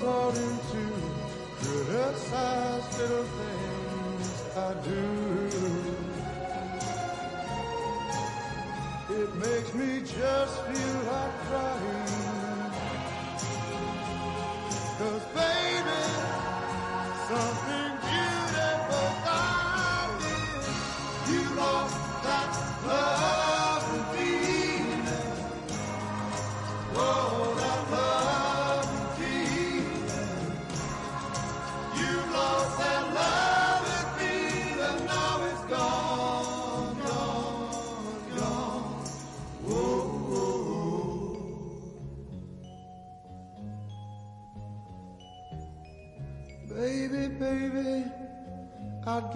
starting to criticize little things I do. It makes me just feel like crying.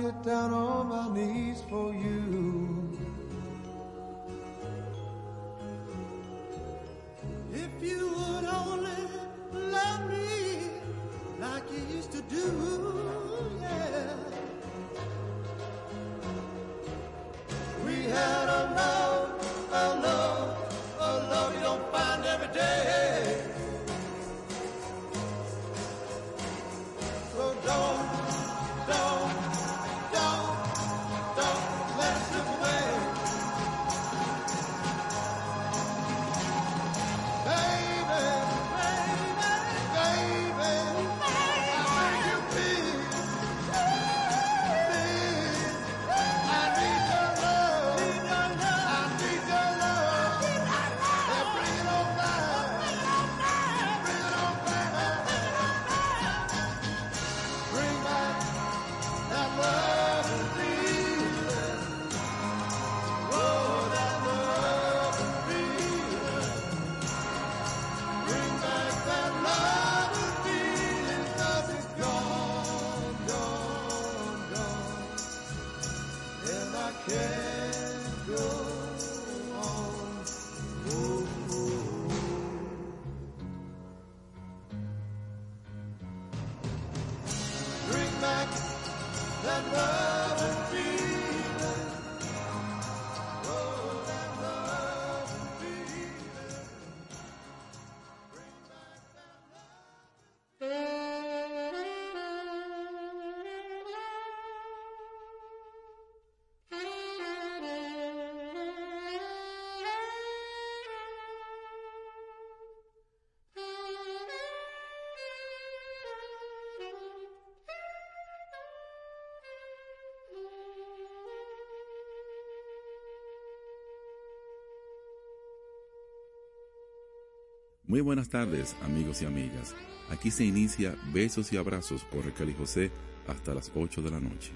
get down on my knees for you. If you would only love me like you used to do, yeah. Muy buenas tardes, amigos y amigas. Aquí se inicia Besos y Abrazos por Raquel y José hasta las 8 de la noche.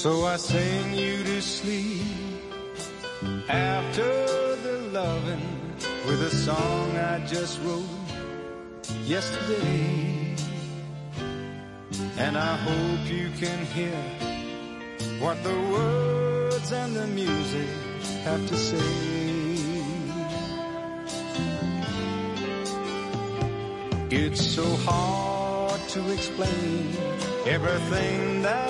So I sing you to sleep after the loving with a song I just wrote yesterday. And I hope you can hear what the words and the music have to say. It's so hard to explain everything that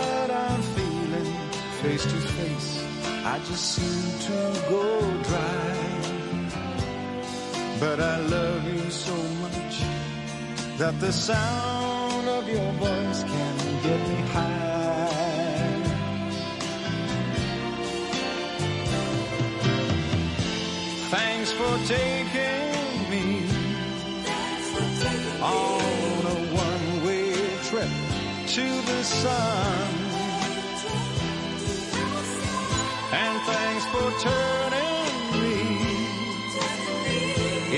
face to face. I just seem to go dry. But I love you so much that the sound of your voice can get me high. Thanks for taking me on a one-way trip to the sun. For turning me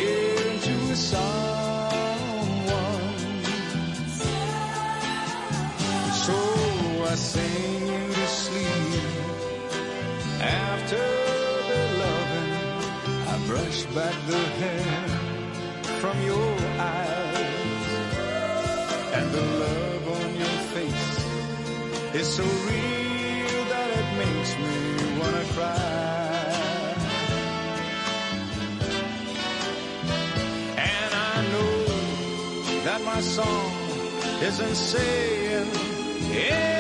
into someone. So I sing you to sleep after the loving. I brush back the hair from your eyes and the love on your face is so real that it makes me wanna cry. And I know that my song isn't saying anything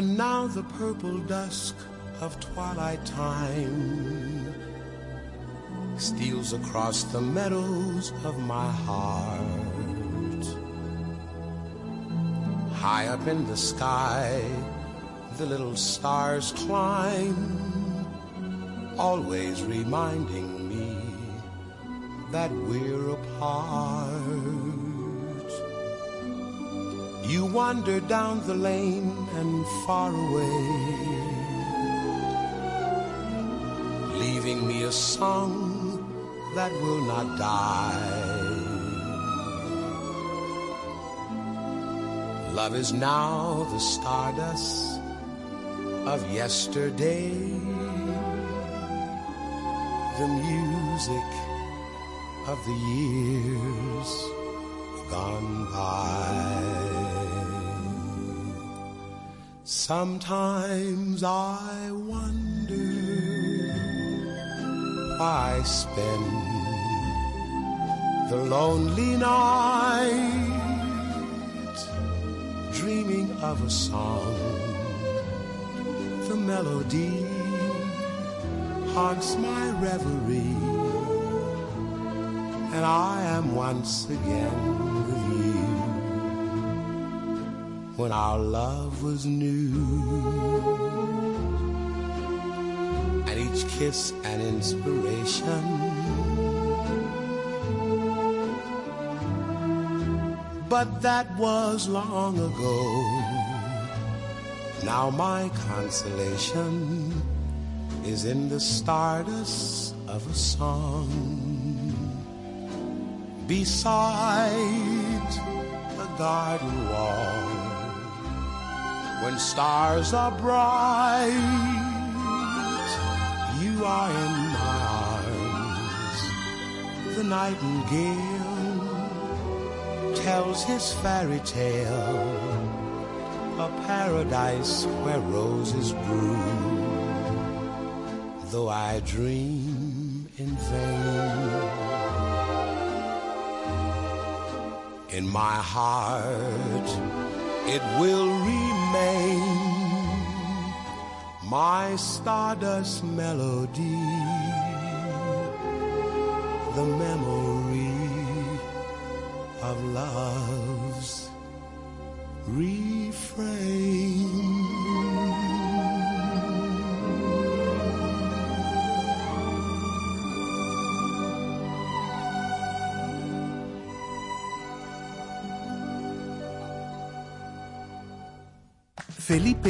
And now the purple dusk of twilight time steals across the meadows of my heart. High up in the sky, the little stars climb, always reminding me that we're apart. Wander down the lane and far away, leaving me a song that will not die. Love is now the stardust of yesterday, the music of the years gone by. Sometimes I wonder why I spend the lonely night dreaming of a song. The melody haunts my reverie, and I am once again when our love was new. And each kiss an inspiration. But that was long ago. Now my consolation is in the stardust of a song beside a garden wall when stars are bright, you are in my arms. The nightingale tells his fairy tale, a paradise where roses bloom. Though I dream in vain, in my heart it will remain my stardust melody, the memory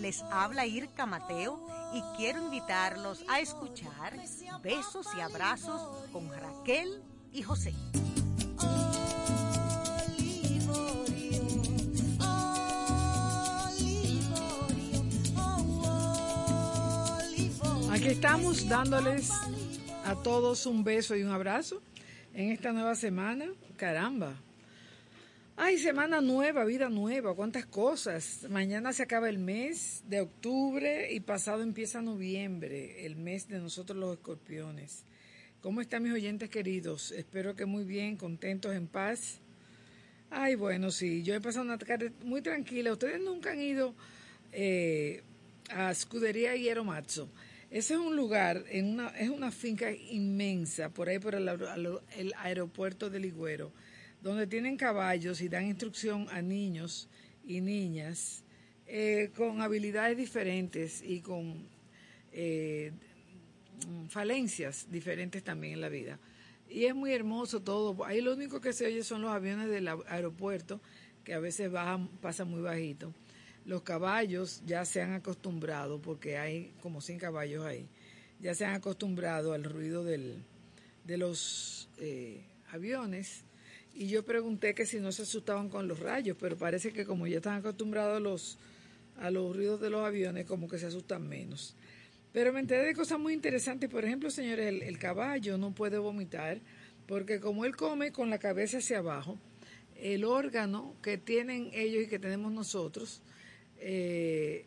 les habla Irka Mateo y quiero invitarlos a escuchar Besos y Abrazos con Raquel y José. Aquí estamos dándoles a todos un beso y un abrazo en esta nueva semana. Caramba. Ay, semana nueva, vida nueva, cuántas cosas. Mañana se acaba el mes de octubre y pasado empieza noviembre, el mes de nosotros los escorpiones. ¿Cómo están mis oyentes queridos? Espero que muy bien, contentos, en paz. Ay, bueno, sí, yo he pasado una tarde muy tranquila. Ustedes nunca han ido eh, a Scudería Hierro Mazzo. Ese es un lugar, en una, es una finca inmensa, por ahí por el, el aeropuerto de Ligüero, donde tienen caballos y dan instrucción a niños y niñas eh, con habilidades diferentes y con eh, falencias diferentes también en la vida. Y es muy hermoso todo. Ahí lo único que se oye son los aviones del aeropuerto, que a veces bajan, pasan muy bajito. Los caballos ya se han acostumbrado, porque hay como 100 caballos ahí, ya se han acostumbrado al ruido del, de los eh, aviones. Y yo pregunté que si no se asustaban con los rayos, pero parece que como ya están acostumbrados a los, a los ruidos de los aviones, como que se asustan menos. Pero me enteré de cosas muy interesantes. Por ejemplo, señores, el, caballo no puede vomitar porque como él come con la cabeza hacia abajo, el órgano que tienen ellos y que tenemos nosotros eh,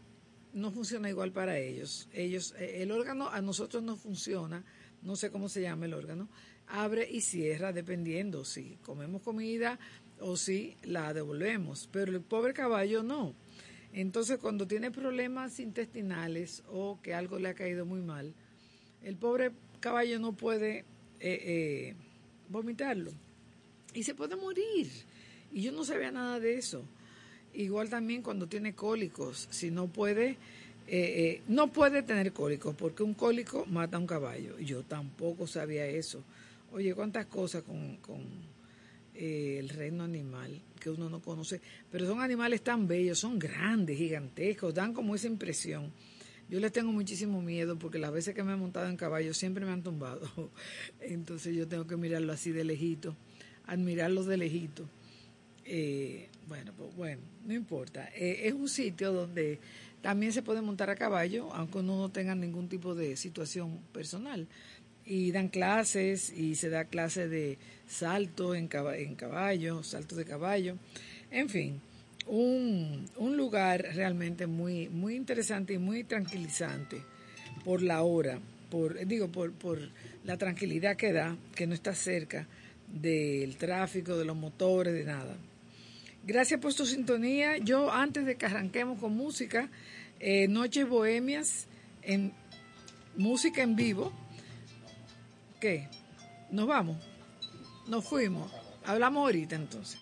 no funciona igual para ellos. Ellos, eh, el órgano a nosotros no funciona, no sé cómo se llama el órgano, abre y cierra dependiendo si comemos comida o si la devolvemos, pero el pobre caballo no. Entonces, cuando tiene problemas intestinales o que algo le ha caído muy mal, el pobre caballo no puede eh, eh, vomitarlo y se puede morir. Y yo no sabía nada de eso. Igual también cuando tiene cólicos, si no puede, eh, eh, no puede tener cólicos, porque un cólico mata a un caballo. Yo tampoco sabía eso. Oye, cuántas cosas con, con eh, el reino animal que uno no conoce, pero son animales tan bellos, son grandes, gigantescos, dan como esa impresión. Yo les tengo muchísimo miedo porque las veces que me he montado en caballo siempre me han tumbado. Entonces yo tengo que mirarlo así de lejito, admirarlos de lejito. Eh, bueno, pues bueno, no importa. Eh, es un sitio donde también se puede montar a caballo, aunque uno no tenga ningún tipo de situación personal. Y dan clases y se da clase de salto en, caba- en caballo, salto de caballo. En fin, un, un lugar realmente muy, muy interesante y muy tranquilizante por la hora, por, digo, por, por la tranquilidad que da, que no está cerca del tráfico, de los motores, de nada. Gracias por tu sintonía. Yo, antes de que arranquemos con música, eh, Noches Bohemias, en música en vivo. ¿Nos vamos? Nos fuimos. Hablamos ahorita entonces.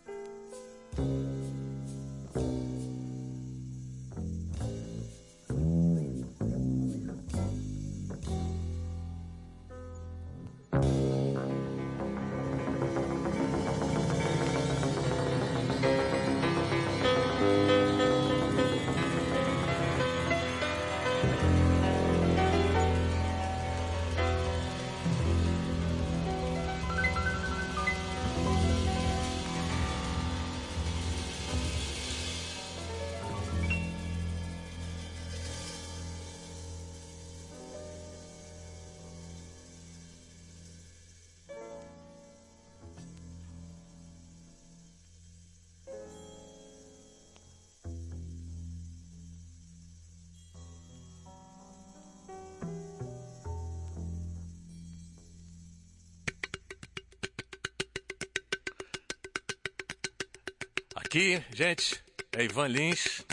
Aqui, gente, é Ivan Lins.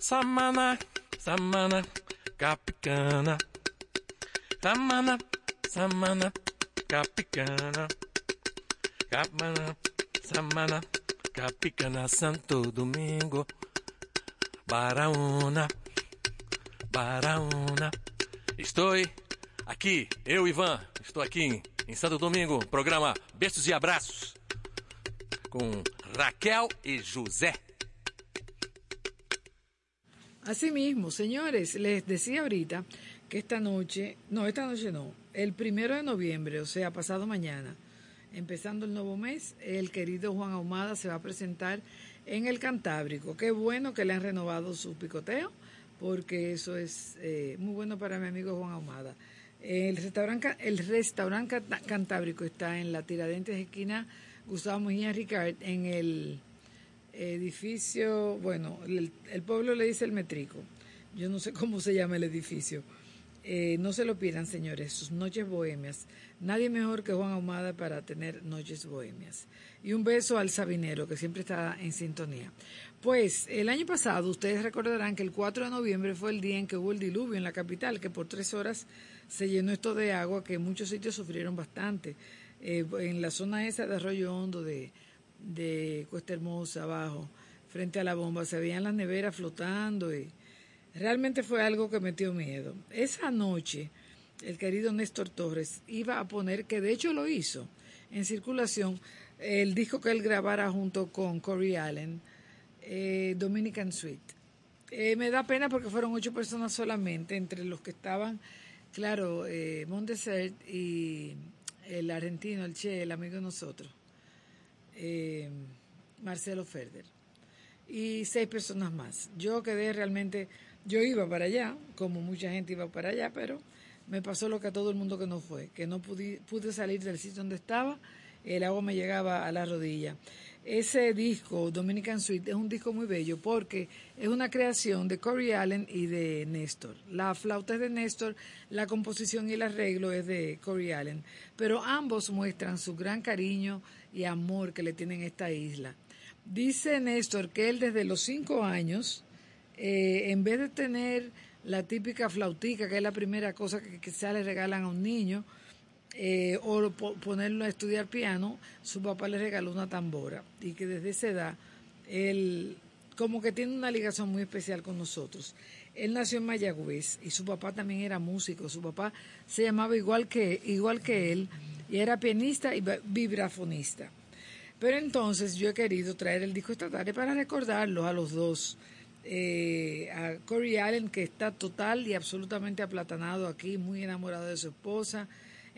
Samana, Samana, Capicana. Samana, Samana, Capicana. Capana, Samana, Capicana, Santo Domingo. Baraúna, Baraúna. Estou aqui, eu, Ivan, estou aqui em Santo Domingo, programa Beijos e Abraços, com Raquel e José. Asimismo, señores, les decía ahorita que esta noche, no, esta noche no, el primero de noviembre, o sea, pasado mañana, empezando el nuevo mes, el querido Juan Ahumada se va a presentar en el Cantábrico. Qué bueno que le han renovado su picoteo, porque eso es eh, muy bueno para mi amigo Juan Ahumada. El restaurante, el Cantábrico está en la Tiradentes esquina Gustavo Mejía Ricard, en el edificio, bueno, el, el, pueblo le dice el Metrico, yo no sé cómo se llama el edificio. Eh, no se lo pidan, señores, sus noches bohemias. Nadie mejor que Juan Ahumada para tener noches bohemias. Y un beso al Sabinero, que siempre está en sintonía. Pues el año pasado, ustedes recordarán que el 4 de noviembre fue el día en que hubo el diluvio en la capital, que por tres horas se llenó esto de agua, que muchos sitios sufrieron bastante. Eh, en la zona esa de Arroyo Hondo, de, de Cuesta Hermosa, abajo, frente a la bomba, se veían las neveras flotando y realmente fue algo que metió miedo. Esa noche, el querido Néstor Torres iba a poner, que de hecho lo hizo, en circulación, el disco que él grabara junto con Corey Allen, eh, Dominican Suite. Eh, me da pena porque fueron ocho personas solamente, entre los que estaban, claro, eh, y el argentino, el Che, el amigo de nosotros, eh, Marcelo Ferder, y seis personas más. Yo quedé realmente, yo iba para allá, como mucha gente iba para allá, pero me pasó lo que a todo el mundo que no fue, que no pude, pude salir del sitio donde estaba, el agua me llegaba a la rodilla. Ese disco, Dominican Suite, es un disco muy bello porque es una creación de Corey Allen y de Néstor. La flauta es de Néstor, la composición y el arreglo es de Corey Allen, pero ambos muestran su gran cariño y amor que le tienen a esta isla. Dice Néstor que él desde los cinco años, eh, en vez de tener la típica flautica, que es la primera cosa que quizás le regalan a un niño, eh, o ponerlo a estudiar piano, su papá le regaló una tambora y que desde esa edad él como que tiene una ligación muy especial con nosotros. Él nació en Mayagüez y su papá también era músico, su papá se llamaba igual que, igual que él y era pianista y vibrafonista. Pero entonces yo he querido traer el disco esta tarde para recordarlos a los dos. Eh, a Corey Allen, que está total y absolutamente aplatanado aquí, muy enamorado de su esposa,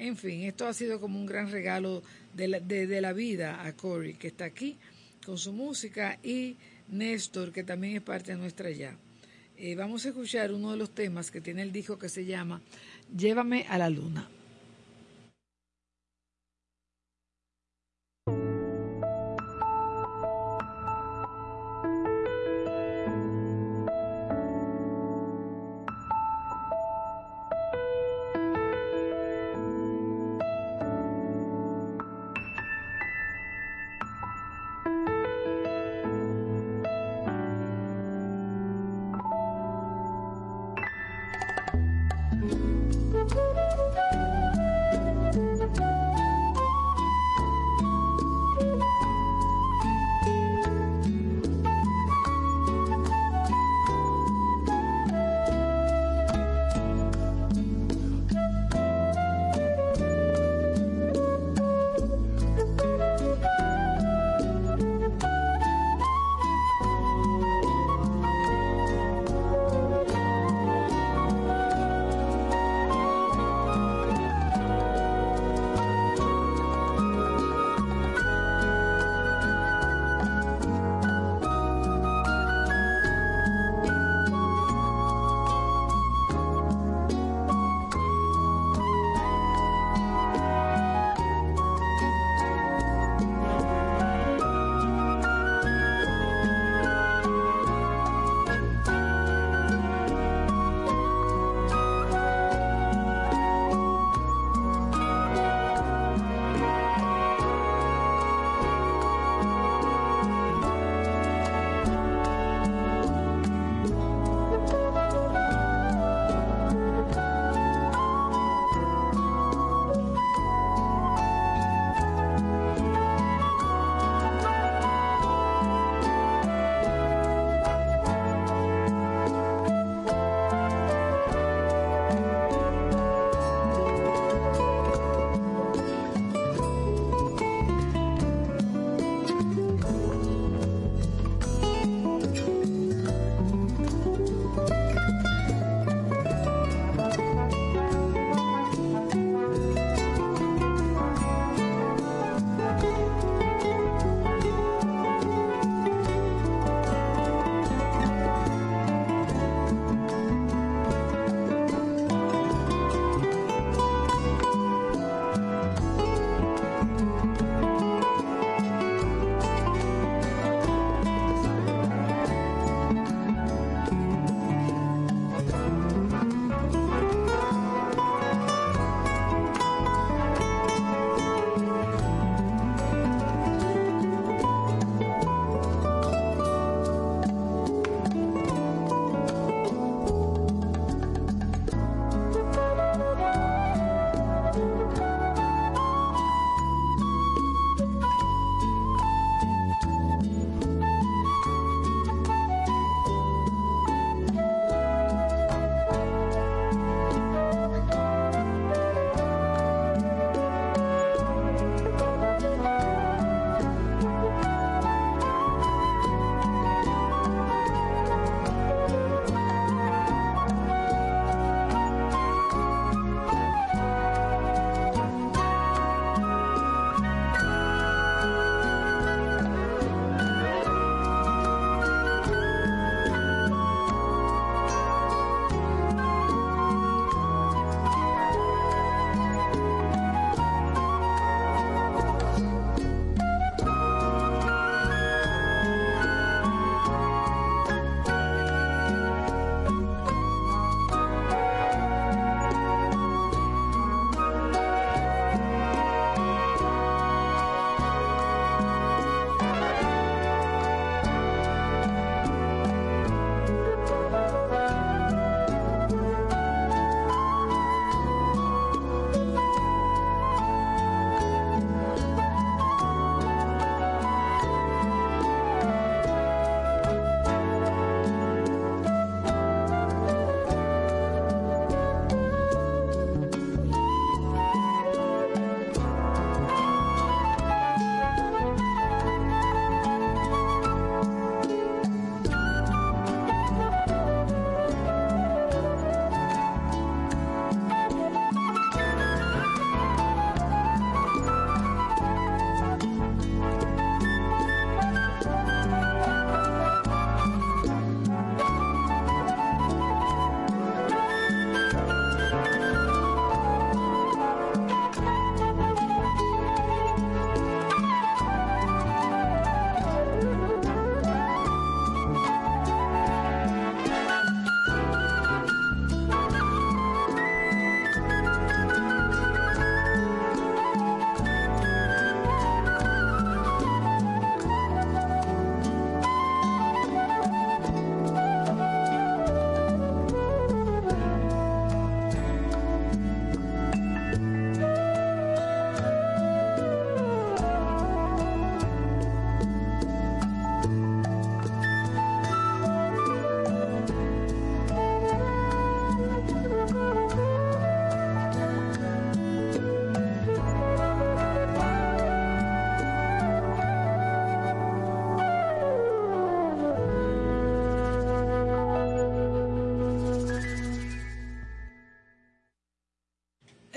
en fin, esto ha sido como un gran regalo de la, de, de la vida a Cory, que está aquí con su música, y Néstor, que también es parte nuestra ya. Eh, vamos a escuchar uno de los temas que tiene el disco que se llama Llévame a la luna.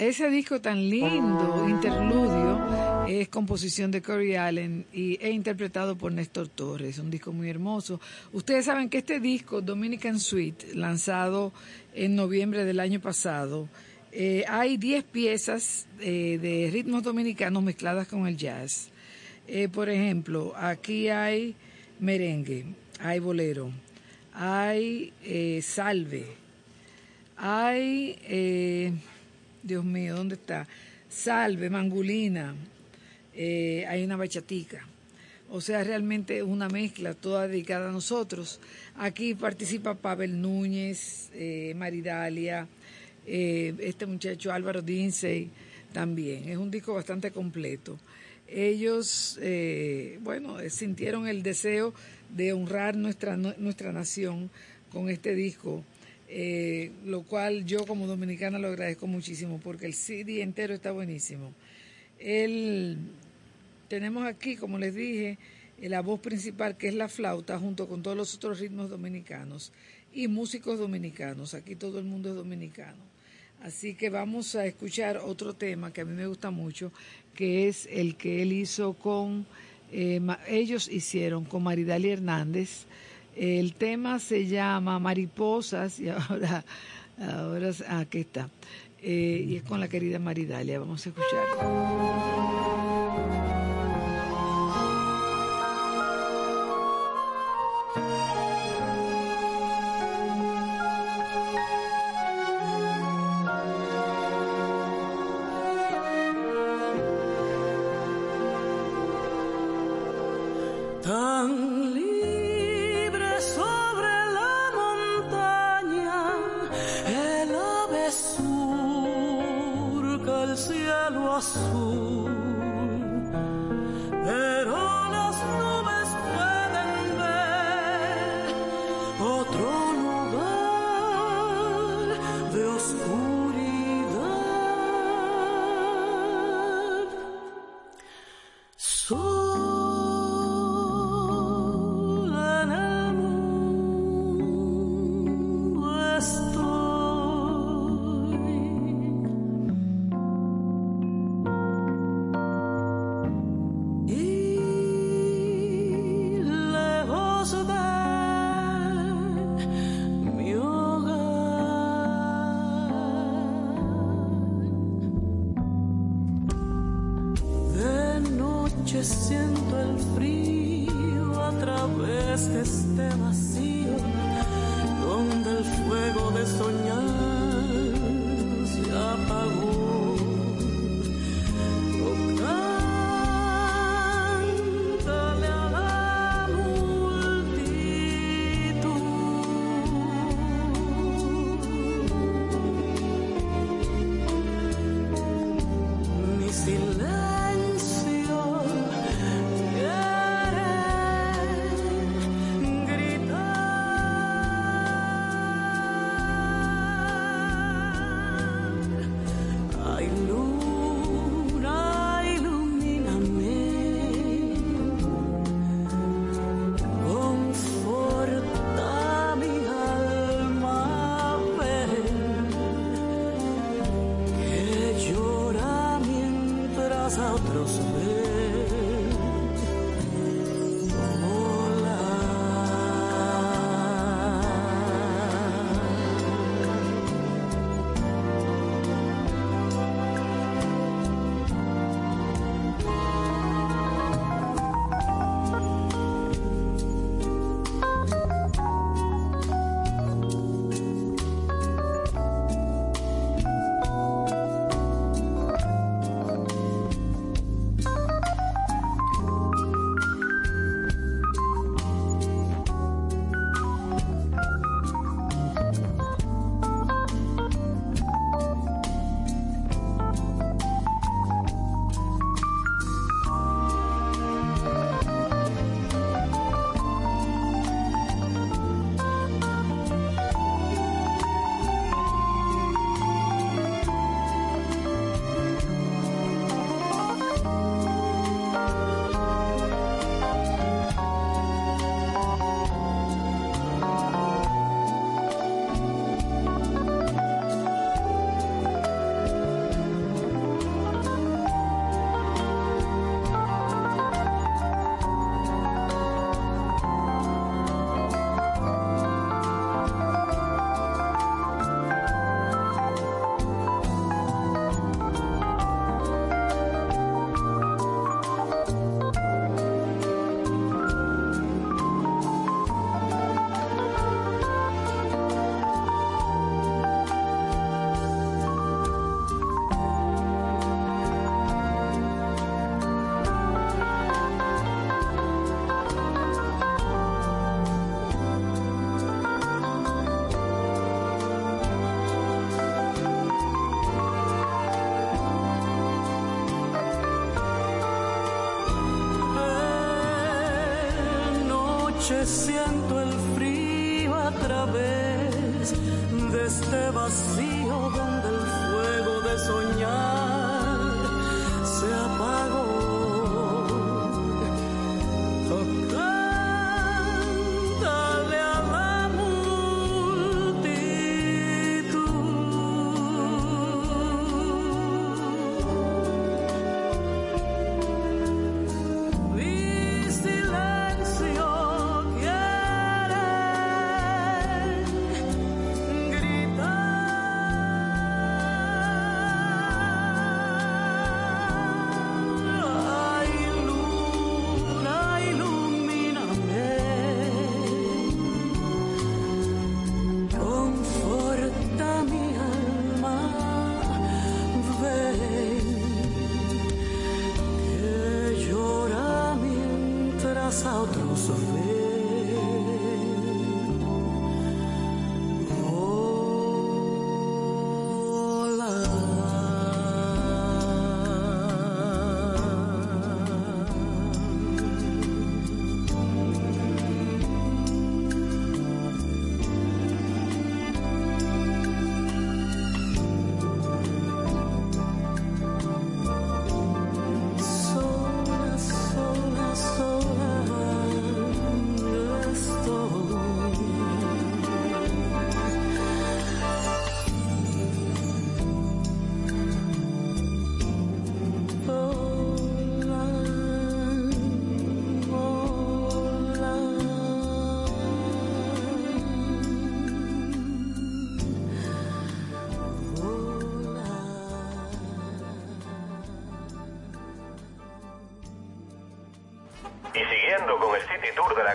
Ese disco tan lindo, Interludio, es composición de Corey Allen y e interpretado por Néstor Torres. Un disco muy hermoso. Ustedes saben que este disco, Dominican Suite, lanzado en noviembre del año pasado, eh, hay 10 piezas eh, de ritmos dominicanos mezcladas con el jazz. Eh, por ejemplo, aquí hay merengue, hay bolero, hay salve, hay, Dios mío, ¿dónde está? Salve, mangulina, eh, hay una bachatica. O sea, realmente es una mezcla toda dedicada a nosotros. Aquí participa Pavel Núñez, eh, Maridalia, eh, este muchacho Álvaro Dinsey también. Es un disco bastante completo. Ellos, eh, bueno, sintieron el deseo de honrar nuestra, nuestra nación con este disco, eh, lo cual yo como dominicana lo agradezco muchísimo porque el CD entero está buenísimo. El, tenemos aquí, como les dije, eh, la voz principal que es la flauta junto con todos los otros ritmos dominicanos y músicos dominicanos. Aquí todo el mundo es dominicano. Así que vamos a escuchar otro tema que a mí me gusta mucho, que es el que él hizo con, eh, ellos hicieron con Maridali Hernández. El tema se llama Mariposas y ahora, ahora aquí está. Eh, y es con la querida Maridalia. Vamos a escucharlo.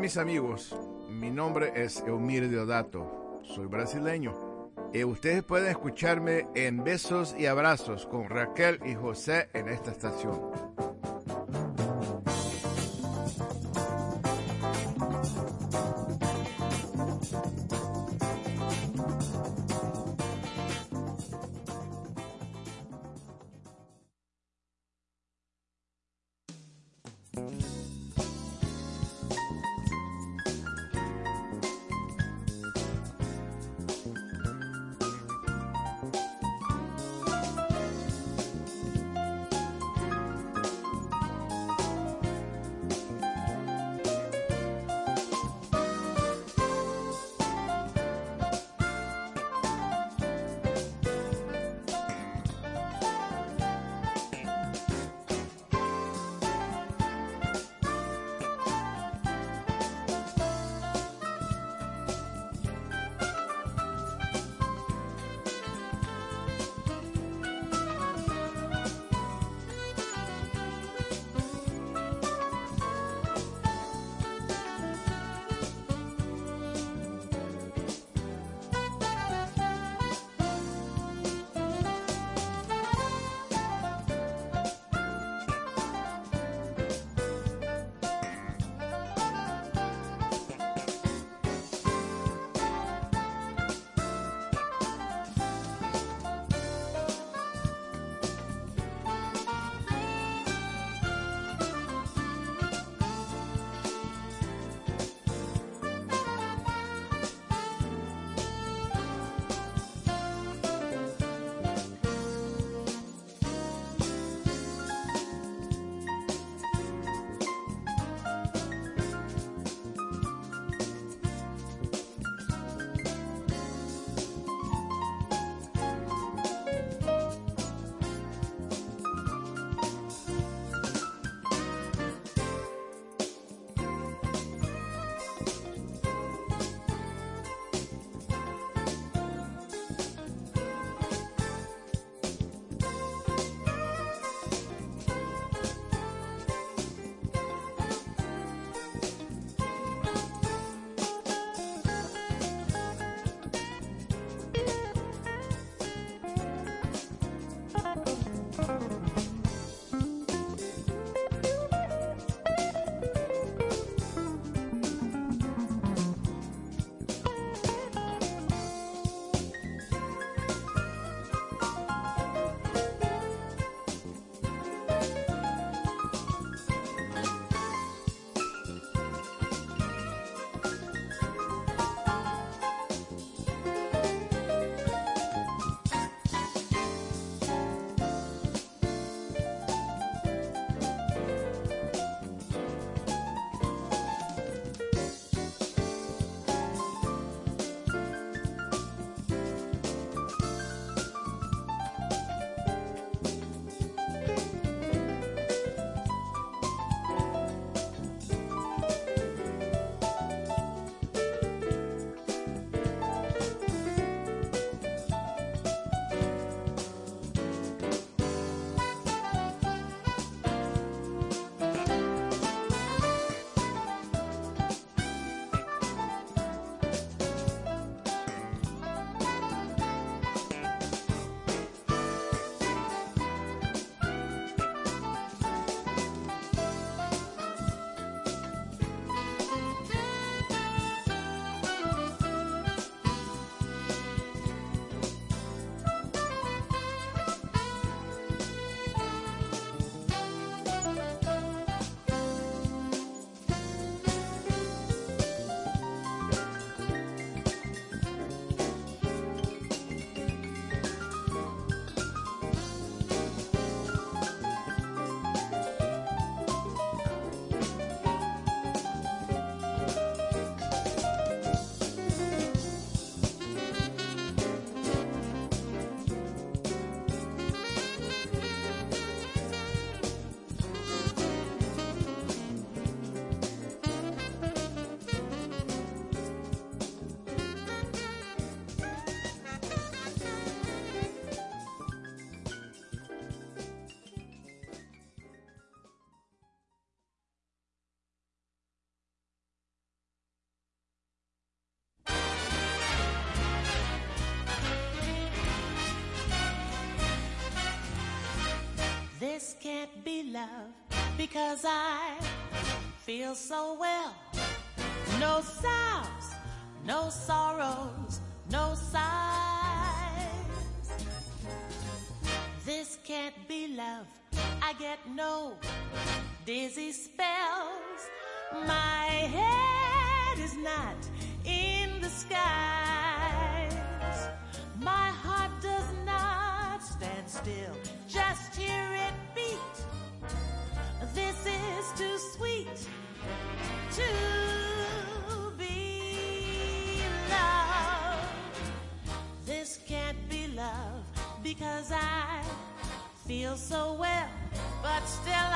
Mis amigos, mi nombre es Eumir Deodato, soy brasileño. Y ustedes pueden escucharme en Besos y Abrazos con Raquel y José en esta estación. Can't be love because I feel so well. No sounds, no sorrows, no sighs. This can't be love. I get no dizzy so well, but still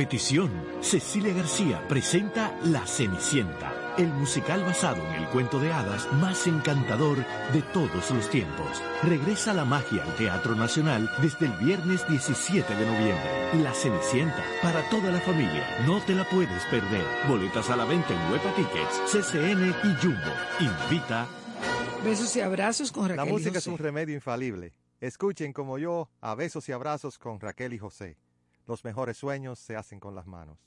A petición, Cecilia García presenta La Cenicienta, el musical basado en el cuento de hadas más encantador de todos los tiempos. Regresa la magia al Teatro Nacional desde el viernes 17 de noviembre. La Cenicienta, para toda la familia, no te la puedes perder. Boletas a la venta en Huepa Tickets, CCN y Jumbo. Invita Besos y abrazos con La Raquel y música es José. un remedio infalible. Escuchen como yo a besos y abrazos con Raquel y José. Los mejores sueños se hacen con las manos.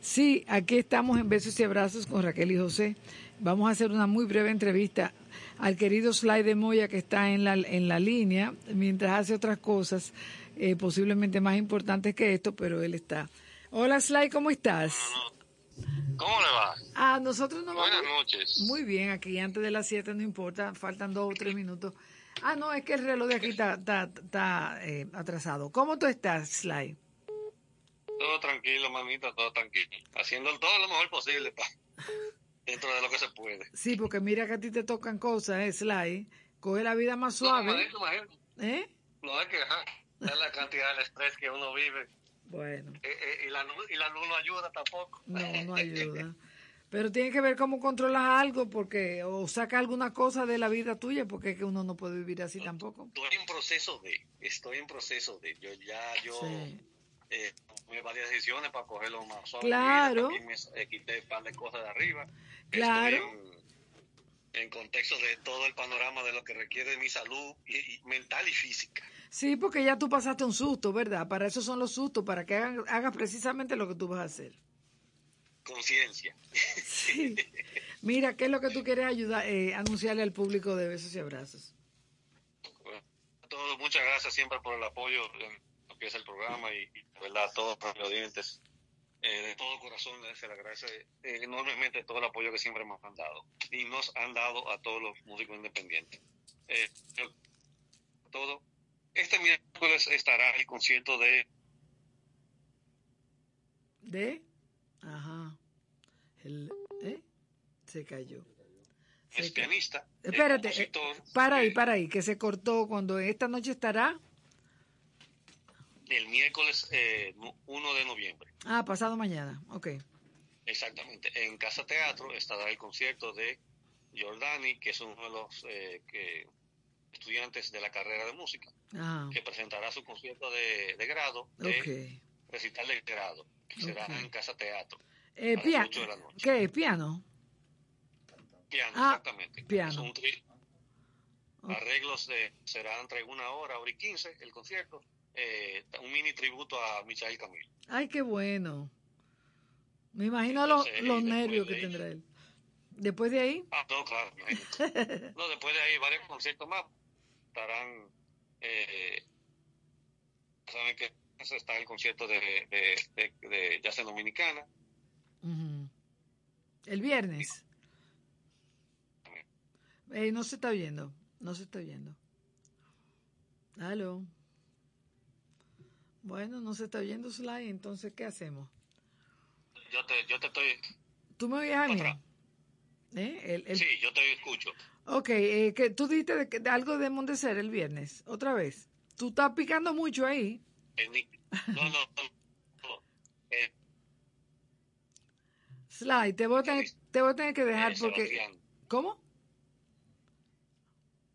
Sí, aquí estamos en Besos y Abrazos con Raquel y José. Vamos a hacer una muy breve entrevista al querido Sly de Moya que está en la, en la línea mientras hace otras cosas eh, posiblemente más importantes que esto, pero él está. Hola Sly, ¿cómo estás? ¿Cómo le va? Ah, nosotros no Buenas vamos- noches. Muy bien, aquí antes de las 7 no importa, faltan dos o tres minutos. Ah, no, es que el reloj de aquí está, está, está, eh, atrasado. ¿Cómo tú estás, Sly? Todo tranquilo, mamita, todo tranquilo. Haciendo todo lo mejor posible pa, dentro de lo que se puede. Sí, porque mira que a ti te tocan cosas, ¿eh, Sly? Coge la vida más No, suave. imagínate, imagínate. ¿Eh? No es que ajá, es la cantidad de estrés que uno vive. Bueno, Eh, eh, y, la, y la luz no ayuda tampoco. no, no ayuda. Pero tiene que ver cómo controlas algo, porque o saca alguna cosa de la vida tuya, porque es que uno no puede vivir así tampoco. Estoy en proceso de, estoy en proceso de, yo ya, yo Sí. eh, tomé varias decisiones para cogerlo más suave. Claro. También me eh, quité un par de cosas de arriba. Claro. Estoy en, en contexto de todo el panorama de lo que requiere mi salud y- y mental y física. Sí, porque ya tú pasaste un susto, ¿verdad? Para eso son los sustos, para que hagan, hagas precisamente lo que tú vas a hacer. Conciencia. Sí. Mira, ¿qué es lo que tú quieres ayudar, eh, anunciarle al público de besos y abrazos? A todos, muchas gracias siempre por el apoyo en lo que es el programa y, y verdad a todos los audientes. Eh, de todo corazón les- se le agradece eh, enormemente todo el apoyo que siempre han dado y nos han dado a todos los músicos independientes. Eh, yo- todo. Este miércoles estará el concierto de ¿De? Ajá. El, ¿eh? Se cayó. es pianista. eh, Espérate, eh, para ahí, para ahí, que se cortó cuando esta noche estará. el miércoles eh, nu- 1 de noviembre. Ah, pasado mañana. Ok. Exactamente. En Casa Teatro estará el concierto de Giordani, que es uno de los eh, que- estudiantes de la carrera de música, Ah, que presentará su concierto de, de grado, de ok. recital de grado, que será en Casa Teatro. Eh, a las pia- ocho de la noche. ¿Qué? ¿Piano? Piano, Ah, exactamente. piano. Es un tri- Arreglos de, serán entre una hora, hora y quince el concierto. Eh, un mini tributo a Michael Camilo. Ay, qué bueno. Me imagino los, Entonces, nervios que tendrá él. Después de ahí, Ah, no, claro. no, después de ahí varios conciertos más estarán. Eh, saben que está el concierto de, de, de, de Jazz en Dominicana. El viernes. Ey, no se está viendo, no se está viendo. Aló. Bueno, no se está viendo Sly, entonces, ¿qué hacemos? Yo te, yo te estoy. ¿Tú me oyes a mí? ¿Eh? El- el- Sí, yo te escucho. Ok, eh, que tú dijiste de, que- de algo de Mondeser el viernes, otra vez. Tú estás picando mucho ahí. Eh, no, no. no. Eh, Sly, te voy a tener, te voy a tener que dejar porque... Sebastián, ¿Cómo?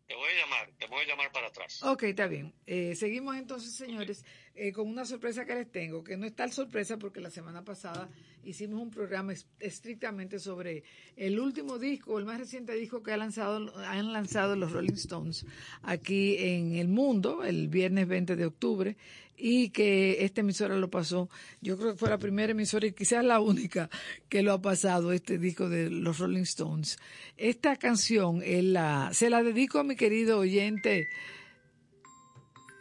Te voy a llamar, te voy a llamar para atrás. Ok, está bien. Eh, seguimos entonces, señores, eh, con una sorpresa que les tengo, que no es tal sorpresa porque la semana pasada hicimos un programa es- estrictamente sobre el último disco, el más reciente disco que ha lanzado, han lanzado los Rolling Stones aquí en el mundo, el viernes 20 de octubre, y que esta emisora lo pasó, yo creo que fue la primera emisora y quizás la única que lo ha pasado, este disco de los Rolling Stones. Esta canción es la, se la dedico a mi querido oyente,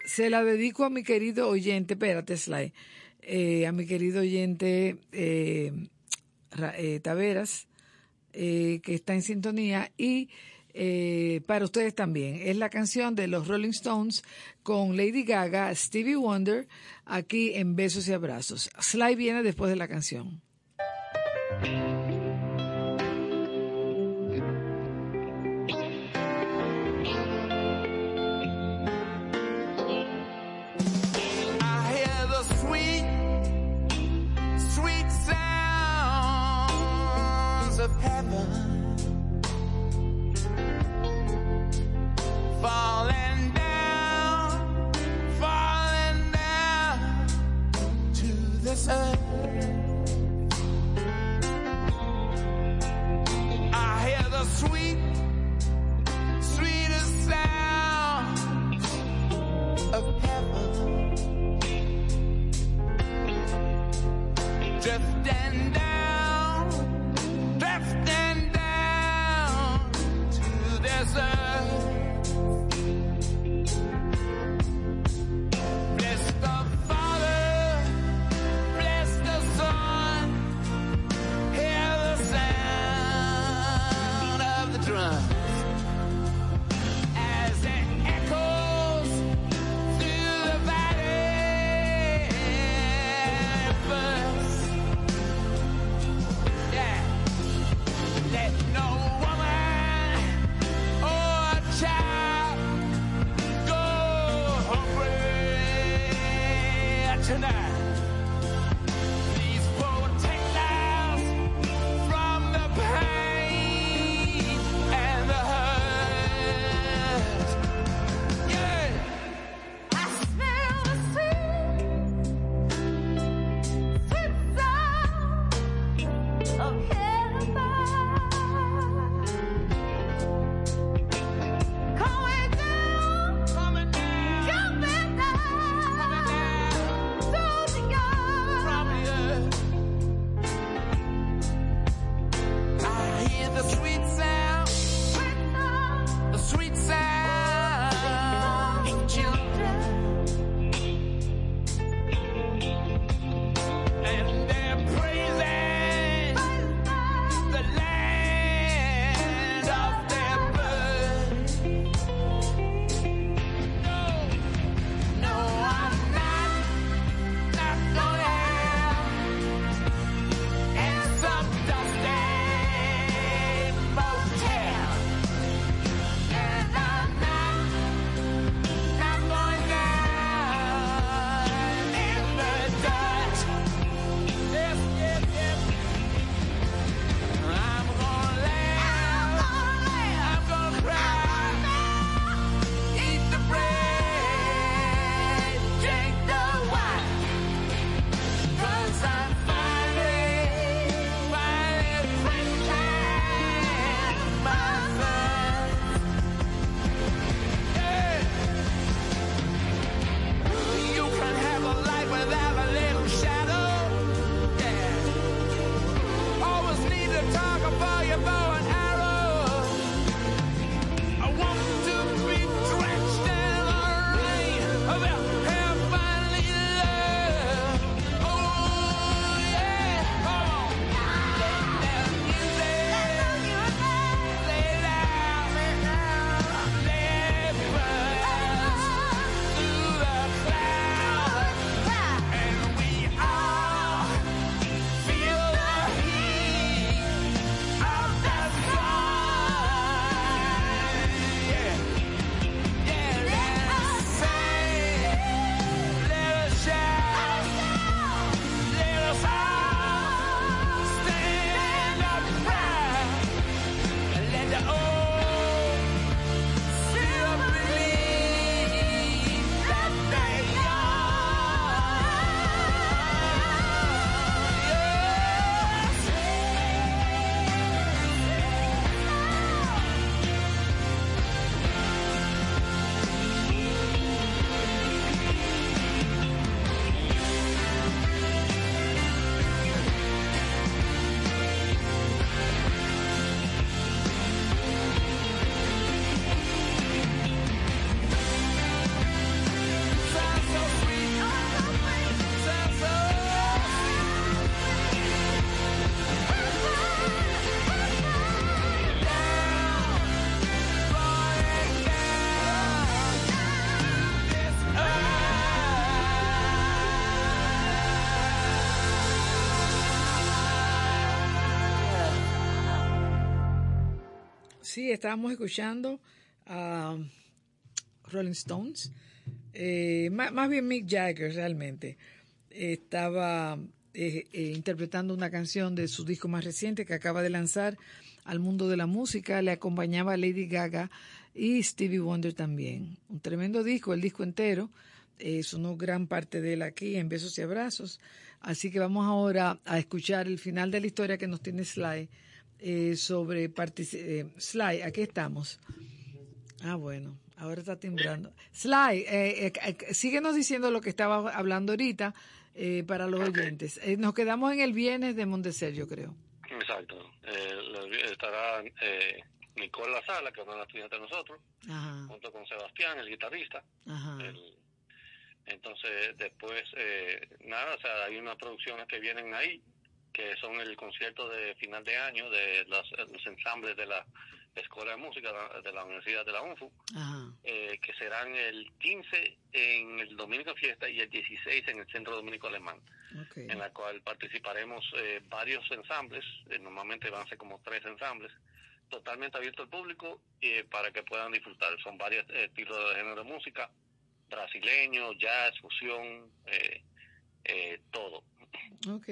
se la dedico a mi querido oyente, espérate, Sly, eh, a mi querido oyente eh, eh, Taveras, que está en sintonía, y para ustedes también. Es la canción de los Rolling Stones con Lady Gaga, Stevie Wonder, aquí en Besos y Abrazos. Sly viene después de la canción. Sí, estábamos escuchando a Rolling Stones, eh, má- más, bien Mick Jagger realmente. Estaba eh, eh, interpretando una canción de su disco más reciente que acaba de lanzar al mundo de la música. Le acompañaba Lady Gaga y Stevie Wonder también. Un tremendo disco, el disco entero. Sonó gran parte de él aquí en Besos y Abrazos. Así que vamos ahora a escuchar el final de la historia que nos tiene Sly eh, sobre eh, Sly, aquí estamos. Ah, bueno, ahora está timbrando. Sly, eh, eh, eh, síguenos diciendo lo que estaba hablando ahorita eh, para los oyentes. Nos quedamos en el viernes de Monteser, yo creo. Exacto. Eh, estará eh, Nicole La Sala, que es una de las estudiantes de nosotros, Ajá, junto con Sebastián, el guitarrista. ajá. El- entonces, después, eh, nada, o sea, hay unas producciones que vienen ahí, que son el concierto de final de año de las- los ensambles de la Escuela de Música de la Universidad de la UNFU, eh, que serán el 15 en el Dominico Fiesta y el 16 en el Centro Dominico Alemán, en la cual participaremos eh, varios ensambles, eh, normalmente van a ser como tres ensambles, totalmente abierto al público eh, para que puedan disfrutar. Son varios estilos de género de música, brasileño, jazz, fusión, eh, eh, todo. Ok.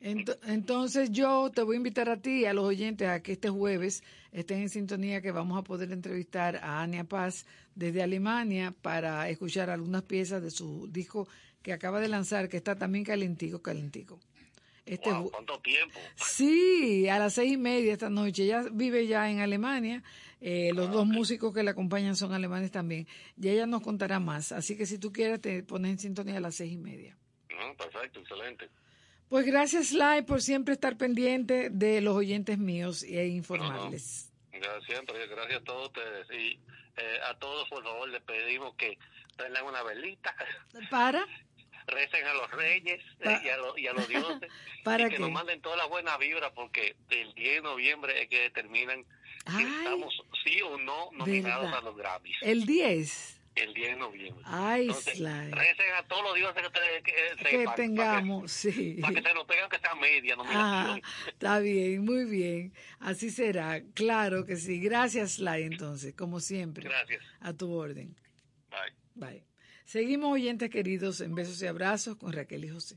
Ento- entonces yo te voy a invitar a ti y a los oyentes a que este jueves estén en sintonía que vamos a poder entrevistar a Ania Paz desde Alemania para escuchar algunas piezas de su disco que acaba de lanzar, que está también calentico, calentico. Este Wow, ¿Cuánto tiempo? Sí, a las seis y media esta noche. Ella vive ya en Alemania. Eh, los dos músicos que la acompañan son alemanes también. Y ella nos contará más. Así que si tú quieres, te pones en sintonía a las seis y media. No, perfecto, excelente. Pues gracias, Lai, por siempre estar pendiente de los oyentes míos e informarles. Gracias, siempre, gracias a todos ustedes. Y eh, a todos, por favor, les pedimos que prendan una velita, ¿Para? recen a los reyes eh, y, a los, y a los dioses. ¿Para y que qué? nos manden toda la buena vibra, porque el 10 de noviembre es que determinan si Ay. estamos sí o no nominados ¿Verdad? a los Grammys. El 10. El 10 de noviembre. Ay, Entonces, Sly. recen a todos los dioses que que, Que tengamos, sí. Para que, para que se nos tengan que sea media nominación. Ah, está bien, muy bien. Así será. Claro que sí. Gracias, Lai, entonces, como siempre. Gracias. A tu orden. Bye. Bye. Seguimos, oyentes queridos, en besos y abrazos con Raquel y José.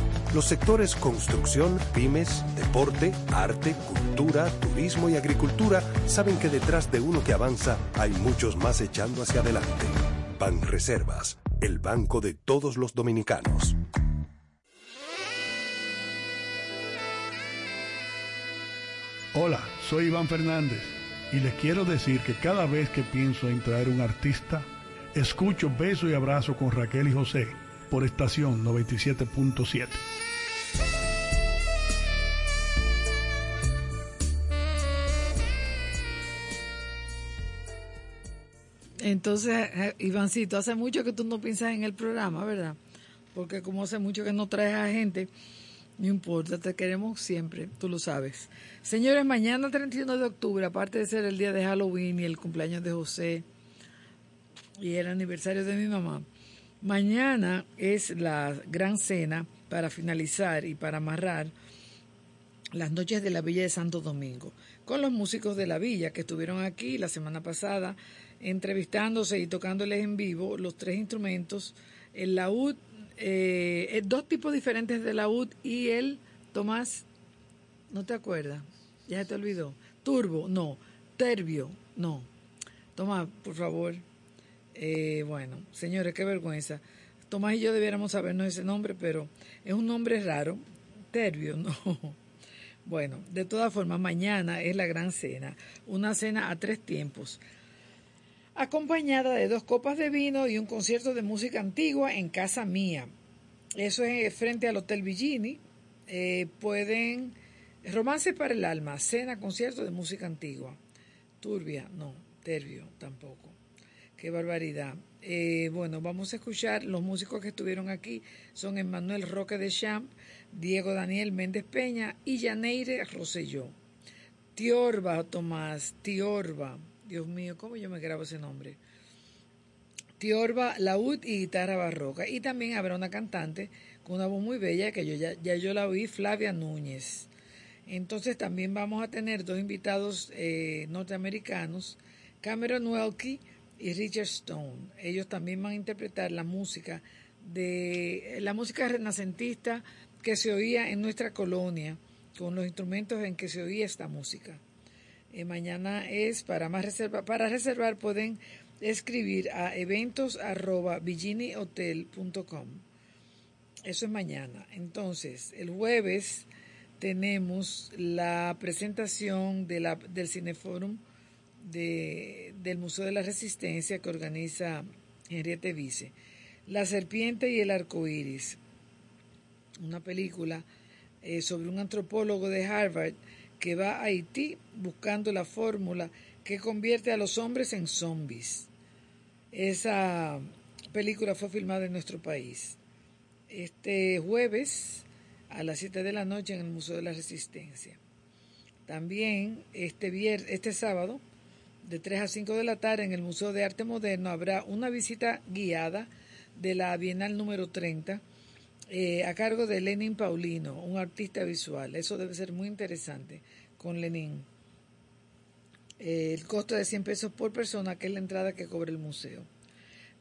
Los sectores construcción, pymes, deporte, arte, cultura, turismo y agricultura saben que detrás de uno que avanza hay muchos más echando hacia adelante. Banreservas, el banco de todos los dominicanos. Hola, soy Iván Fernández y les quiero decir que cada vez que pienso en traer un artista, escucho Beso y Abrazo con Raquel y José por estación 97.7. Entonces, eh, Ivancito, hace mucho que tú no piensas en el programa, ¿verdad? Porque como hace mucho que no traes a gente, no importa, te queremos siempre, tú lo sabes. Señores, mañana 31 de octubre, aparte de ser el día de Halloween y el cumpleaños de José y el aniversario de mi mamá, mañana es la gran cena para finalizar y para amarrar las noches de la Villa de Santo Domingo, con los músicos de la villa que estuvieron aquí la semana pasada entrevistándose y tocándoles en vivo los tres instrumentos, el laúd, eh, eh, dos tipos diferentes de laúd y el, Tomás, ¿no te acuerdas? Ya se te olvidó. Turbo, no. Terbio, no. Tomás, por favor. Eh, bueno, señores, qué vergüenza. Tomás y yo debiéramos sabernos ese nombre, pero es un nombre raro. Terbio, no. Bueno, de todas formas, mañana es la gran cena, una cena a tres tiempos, acompañada de dos copas de vino y un concierto de música antigua en casa mía. Eso es frente al Hotel Villini. Eh, pueden, romance para el alma, cena, concierto de música antigua. Turbia, no, Terbio tampoco. Qué barbaridad. Eh, bueno, vamos a escuchar los músicos que estuvieron aquí. Son Emmanuel Roque de Champ, Diego Daniel Méndez Peña y Yaneire Rosselló. Tiorba, Tomás, Tiorba. Dios mío, ¿cómo yo me grabo ese nombre? Tiorba, laúd y guitarra barroca. Y también habrá una cantante con una voz muy bella que yo ya, yo la oí, Flavia Núñez. Entonces también vamos a tener dos invitados eh, norteamericanos, Cameron Welke y Richard Stone. Ellos también van a interpretar la música de la música renacentista que se oía en nuestra colonia, con los instrumentos en que se oía esta música. Eh, mañana es para más reserva, para reservar pueden escribir a eventos arroba viginihotel.com. Eso es mañana. Entonces, el jueves tenemos la presentación de la, del Cineforum de, del Museo de la Resistencia que organiza Henriette Vice. La serpiente y el arco iris, una película eh, sobre un antropólogo de Harvard que va a Haití buscando la fórmula que convierte a los hombres en zombies. Esa película fue filmada en nuestro país. Este jueves a las 7 de la noche en el Museo de la Resistencia. También este, este sábado, de 3 a 5 de la tarde, en el Museo de Arte Moderno habrá una visita guiada de la Bienal número 30 eh, a cargo de Lenin Paulino, un artista visual. Eso debe ser muy interesante con Lenin. El costo de 100 pesos por persona, que es la entrada que cobra el museo.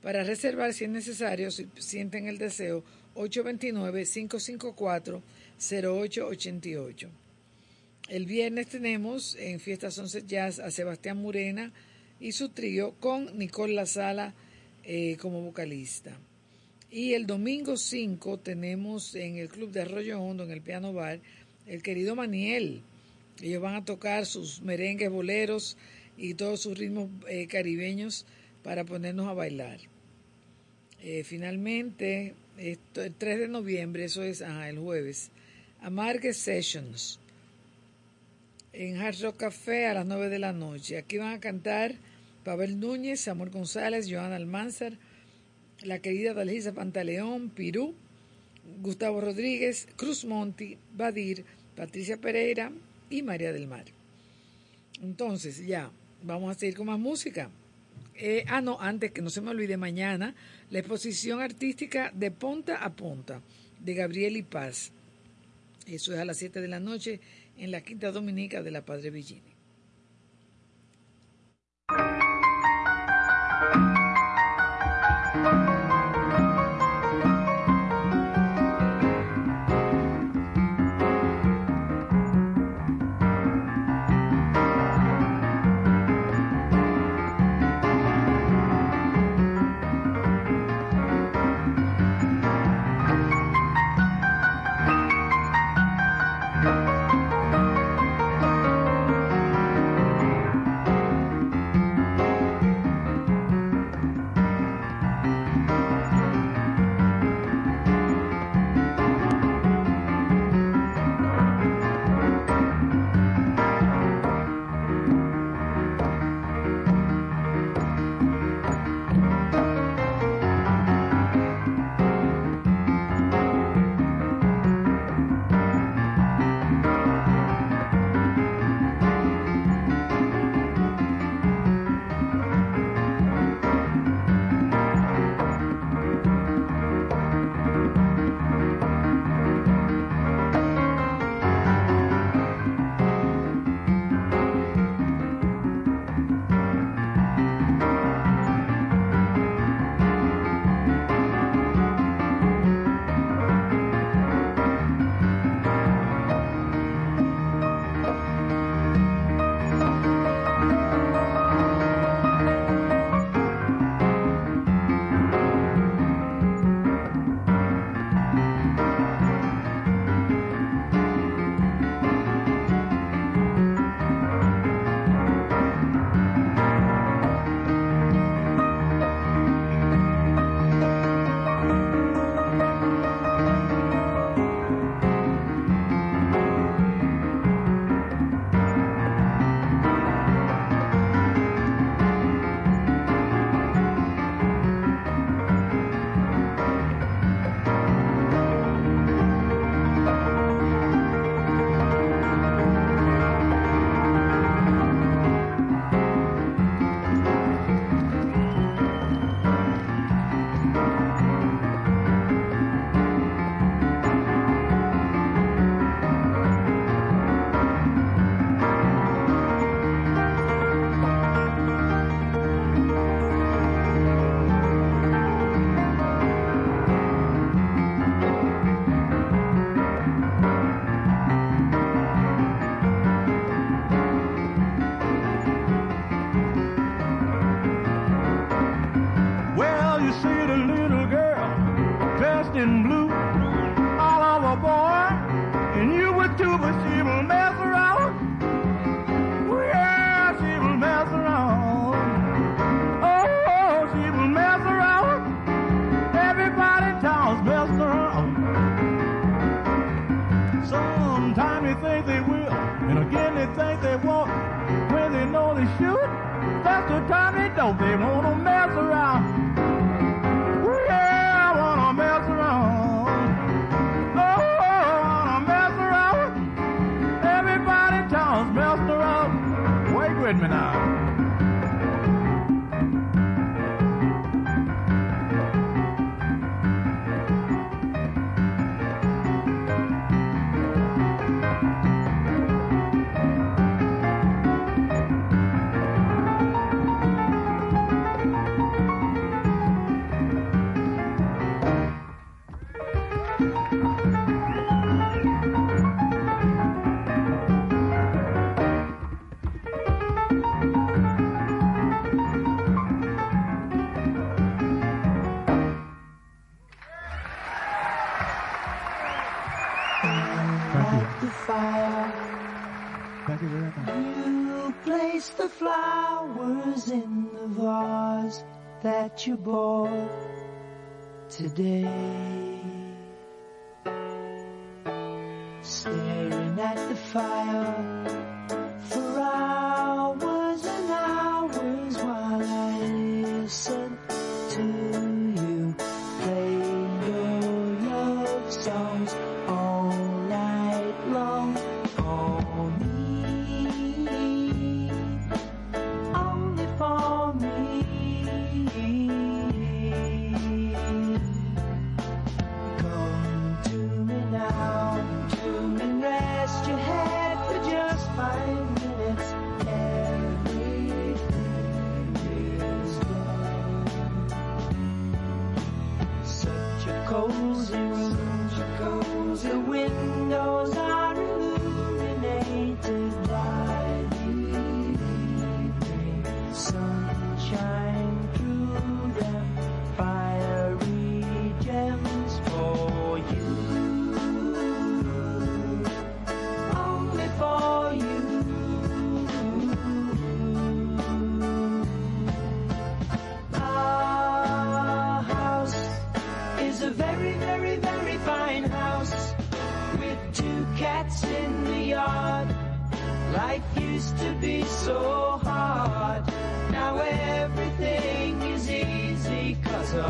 Para reservar, si es necesario, si sienten el deseo, 829-554-0888. El viernes tenemos en Fiesta Sunset Jazz a Sebastián Murena y su trío con Nicole La Sala eh, como vocalista. Y el domingo 5 tenemos en el Club de Arroyo Hondo, en el Piano Bar, el querido Maniel. Ellos van a tocar sus merengues, boleros y todos sus ritmos eh, caribeños para ponernos a bailar. Eh, finalmente, esto, el 3 de noviembre, eso es el jueves, Amargue Sessions en Hard Rock Café a las 9 de la noche. Aquí van a cantar Pavel Núñez, Amor González, Joana Almanzar, la querida Dalgisa Pantaleón, Pirú, Gustavo Rodríguez, Cruz Monti, Badir, Patricia Pereira y María del Mar. Entonces, ya, vamos a seguir con más música. Eh, ah, no, antes que no se me olvide, mañana la exposición artística de Punta a Punta de Gabriel y Paz. Eso es a las 7 de la noche en la Quinta Dominica de la Padre Villini.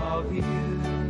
Of you.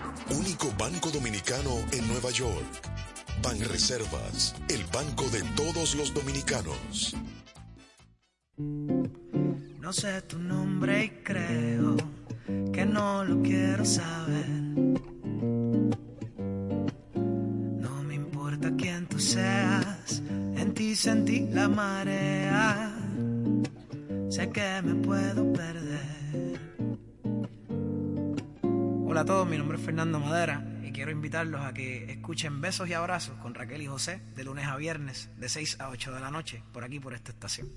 Único banco dominicano en Nueva York. Banreservas, el banco de todos los dominicanos. No sé tu nombre y creo que no lo quiero saber. No me importa quién tú seas, en ti sentí la marea. Sé que me puedo perder. Hola a todos, mi nombre es Fernando Madera y quiero invitarlos a que escuchen Besos y Abrazos con Raquel y José de lunes a viernes de 6 a 8 de la noche por aquí por esta estación.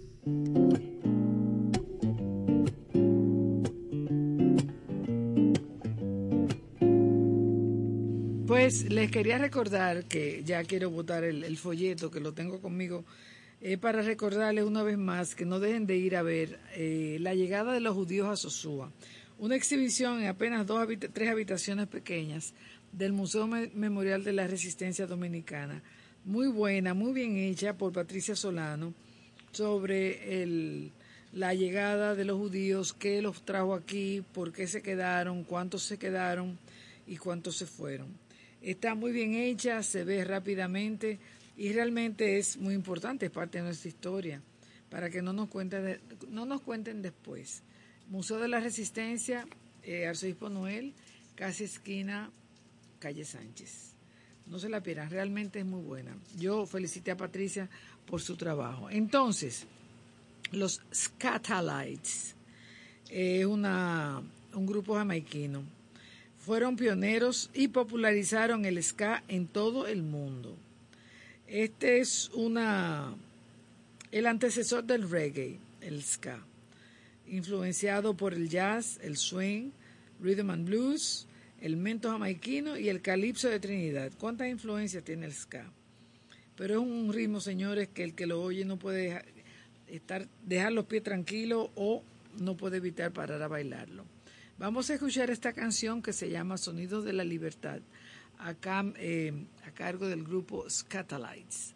Pues les quería recordar que ya quiero votar el, folleto que lo tengo conmigo eh, para recordarles una vez más que no dejen de ir a ver eh, la llegada de los judíos a Sosúa, una exhibición en apenas dos tres habitaciones pequeñas del Museo Me- Memorial de la Resistencia Dominicana, muy buena, muy bien hecha por Patricia Solano sobre la llegada de los judíos, qué los trajo aquí, por qué se quedaron, cuántos se quedaron y cuántos se fueron. Está muy bien hecha, se ve rápidamente y realmente es muy importante, es parte de nuestra historia, para que no nos cuenten, no nos cuenten después. Museo de la Resistencia, eh, Arzobispo Noel, casi esquina, calle Sánchez. No se la pierdan, realmente es muy buena. Yo felicité a Patricia por su trabajo. Entonces, los Scatalites es una, un grupo jamaiquino. Fueron pioneros y popularizaron el ska en todo el mundo. Este es una el antecesor del reggae, el ska, influenciado por el jazz, el swing, rhythm and blues, el mento jamaiquino y el calipso de Trinidad. ¿Cuántas influencias tiene el ska? Pero es un ritmo, señores, que el que lo oye no puede dejar, estar, dejar los pies tranquilos o no puede evitar parar a bailarlo. Vamos a escuchar esta canción que se llama Sonidos de la Libertad, acá, eh, a cargo del grupo Scatalites.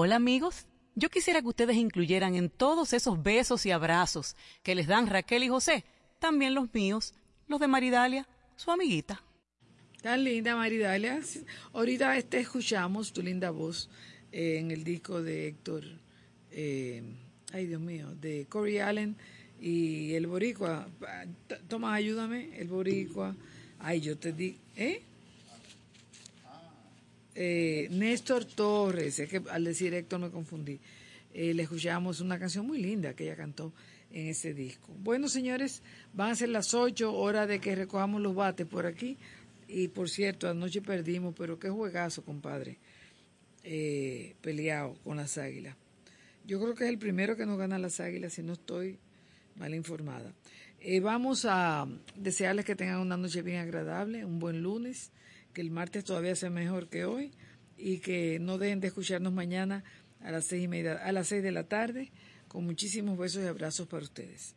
Hola amigos, yo quisiera que ustedes incluyeran en todos esos besos y abrazos que les dan Raquel y José, también los míos, los de Maridalia, su amiguita. Tan linda, Maridalia. Ahorita este escuchamos tu linda voz eh, en el disco de Héctor, eh, ay Dios mío, de Corey Allen y el Boricua. T- Toma, ayúdame, el Boricua. Ay, yo te di, ¿eh? Eh, Néstor Torres, es que al decir Héctor me confundí. Eh, le escuchamos una canción muy linda que ella cantó en ese disco. Bueno, señores, van a ser las 8, hora de que recojamos los bates por aquí. Y por cierto, anoche perdimos, pero qué juegazo, compadre. Eh, peleado con las águilas. Yo creo que es el primero que nos gana las águilas, si no estoy mal informada. Eh, vamos a desearles que tengan una noche bien agradable, un buen lunes, que el martes todavía sea mejor que hoy y que no dejen de escucharnos mañana a las seis y media, a las seis de la tarde, con muchísimos besos y abrazos para ustedes.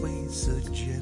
灰色渐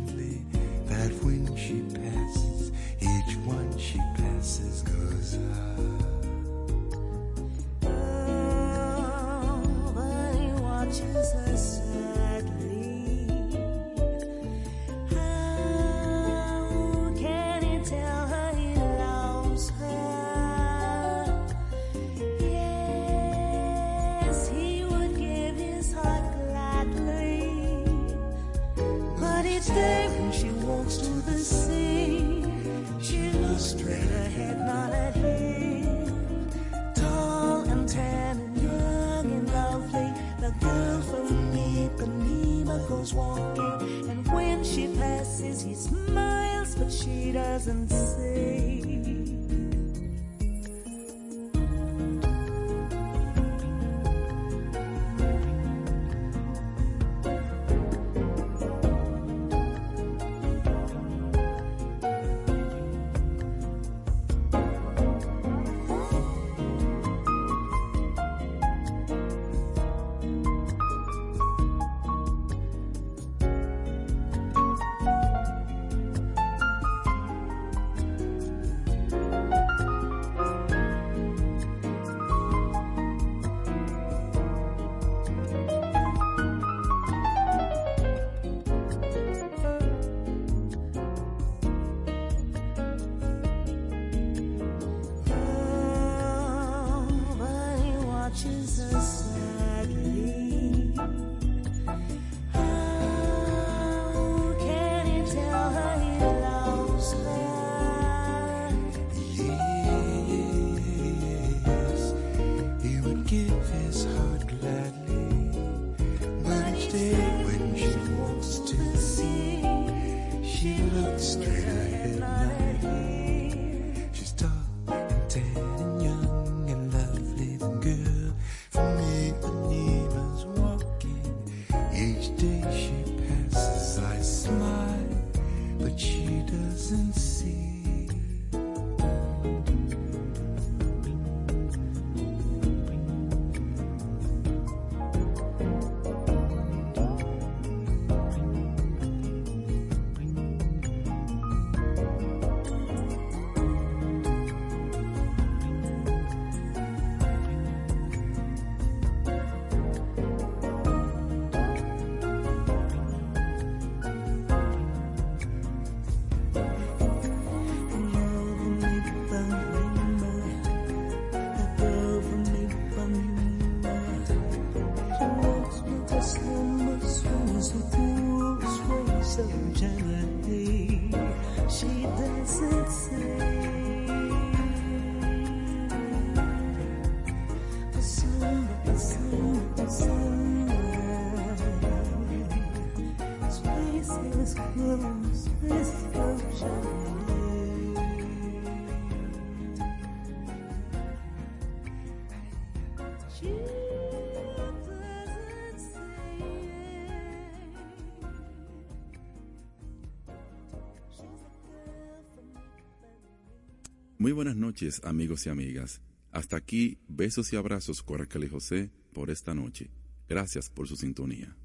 Muy buenas noches, amigos y amigas. Hasta aquí, besos y abrazos, Coracal y José, por esta noche. Gracias por su sintonía.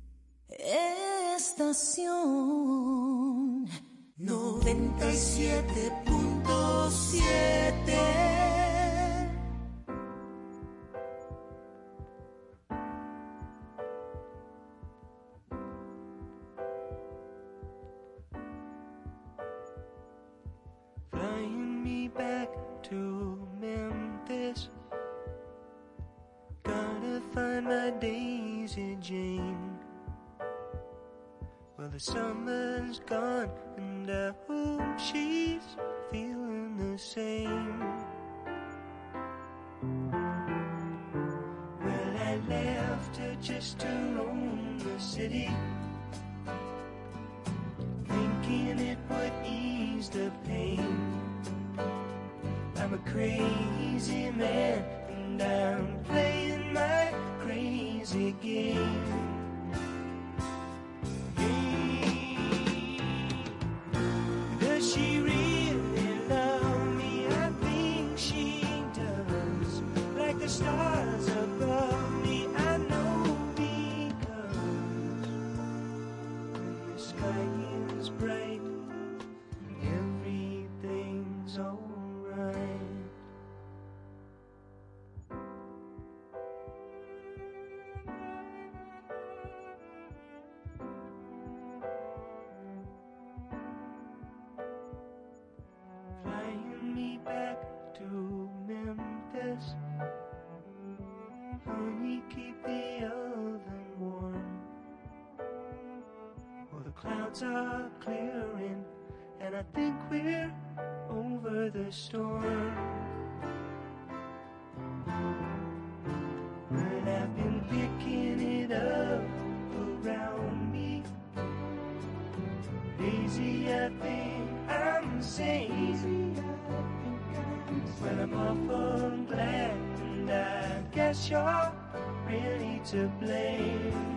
Estación 97.7 summer's gone and I hope she's feeling the same. Well, I left her just to roam the city, thinking it would ease the pain. I'm a crazy man and I'm playing my crazy game. Clouds are clearing, and I think we're over the storm. But I've been picking it up around me. Daisy, I think I'm safe. Well, I'm awful glad, and I guess you're really to. Blame.